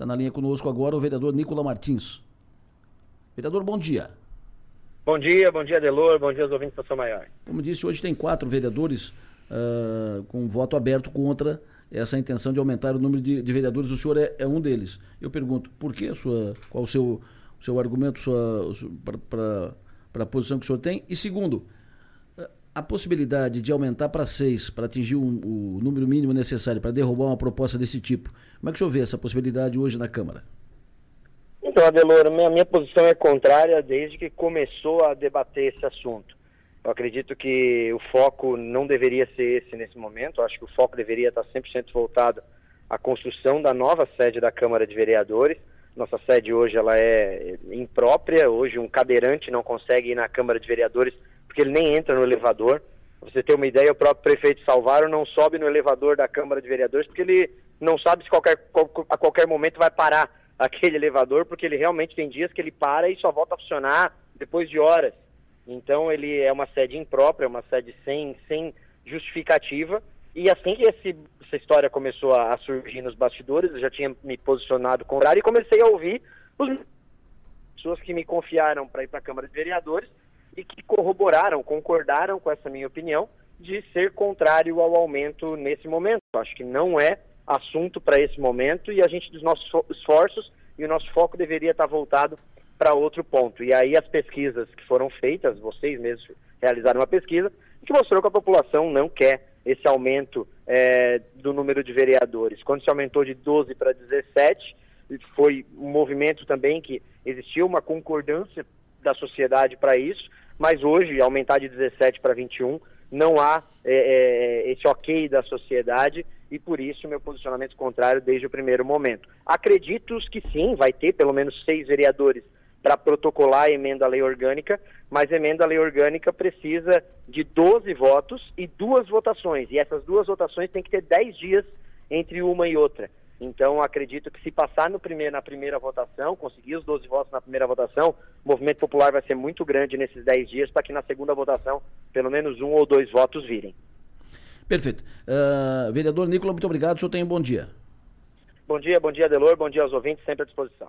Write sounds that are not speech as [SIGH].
Está na linha conosco agora o vereador Nicola Martins. Vereador, bom dia. Bom dia, bom dia, Delor, bom dia aos ouvintes da São Maior. Como disse, hoje tem quatro vereadores uh, com voto aberto contra essa intenção de aumentar o número de, de vereadores. O senhor é, é, um deles. Eu pergunto, por que a sua, qual o seu, seu argumento para a posição que o senhor tem? E segundo, a possibilidade de aumentar para seis, para atingir um, o número mínimo necessário para derrubar uma proposta desse tipo, como é que o senhor vê essa possibilidade hoje na Câmara? Então, Adelor, minha, minha posição é contrária desde que começou a debater esse assunto. Eu acredito que o foco não deveria ser esse nesse momento, eu acho que o foco deveria estar 100% voltado à construção da nova sede da Câmara de Vereadores. Nossa sede hoje ela é imprópria, hoje um cadeirante não consegue ir na Câmara de Vereadores porque ele nem entra no elevador. Pra você ter uma ideia, o próprio prefeito Salvaro não sobe no elevador da Câmara de Vereadores porque ele não sabe se qualquer, a qualquer momento vai parar [LAUGHS] aquele elevador, porque ele realmente tem dias que ele para e só volta a funcionar depois de horas. Então ele é uma sede imprópria, uma sede sem, sem justificativa. E assim que esse, essa história começou a, a, surgir nos bastidores, eu já tinha me posicionado contrário e comecei a ouvir as pessoas que me confiaram para ir para a Câmara de Vereadores corroboraram, concordaram com essa minha opinião de ser contrário ao aumento nesse momento. Acho que não é assunto para esse momento e a gente dos nossos esforços e o nosso foco deveria estar voltado para outro ponto. E aí as pesquisas que foram feitas, vocês mesmos realizaram uma pesquisa que mostrou que a população não quer esse aumento é, do número de vereadores. Quando se aumentou de 12 para 17, foi um movimento também que existiu uma concordância da sociedade para isso, mas hoje, aumentar de 17 para 21, não há é, é, esse ok da sociedade e por isso meu posicionamento contrário desde o primeiro momento. Acredito que sim, vai ter pelo menos seis vereadores para protocolar a emenda à lei orgânica, mas emenda à lei orgânica precisa de 12 votos e duas votações, e essas duas votações têm que ter 10 dias entre uma e outra. Então, acredito que se passar primeiro, na primeira votação, conseguir os 12 votos na primeira votação, o movimento popular vai ser muito grande nesses 10 dias para que na segunda votação, pelo menos um ou dois votos virem. Perfeito. Uh, vereador Nicola, muito obrigado. O senhor tem um bom dia. Bom dia, bom dia, Delor. Bom dia aos ouvintes, sempre à disposição.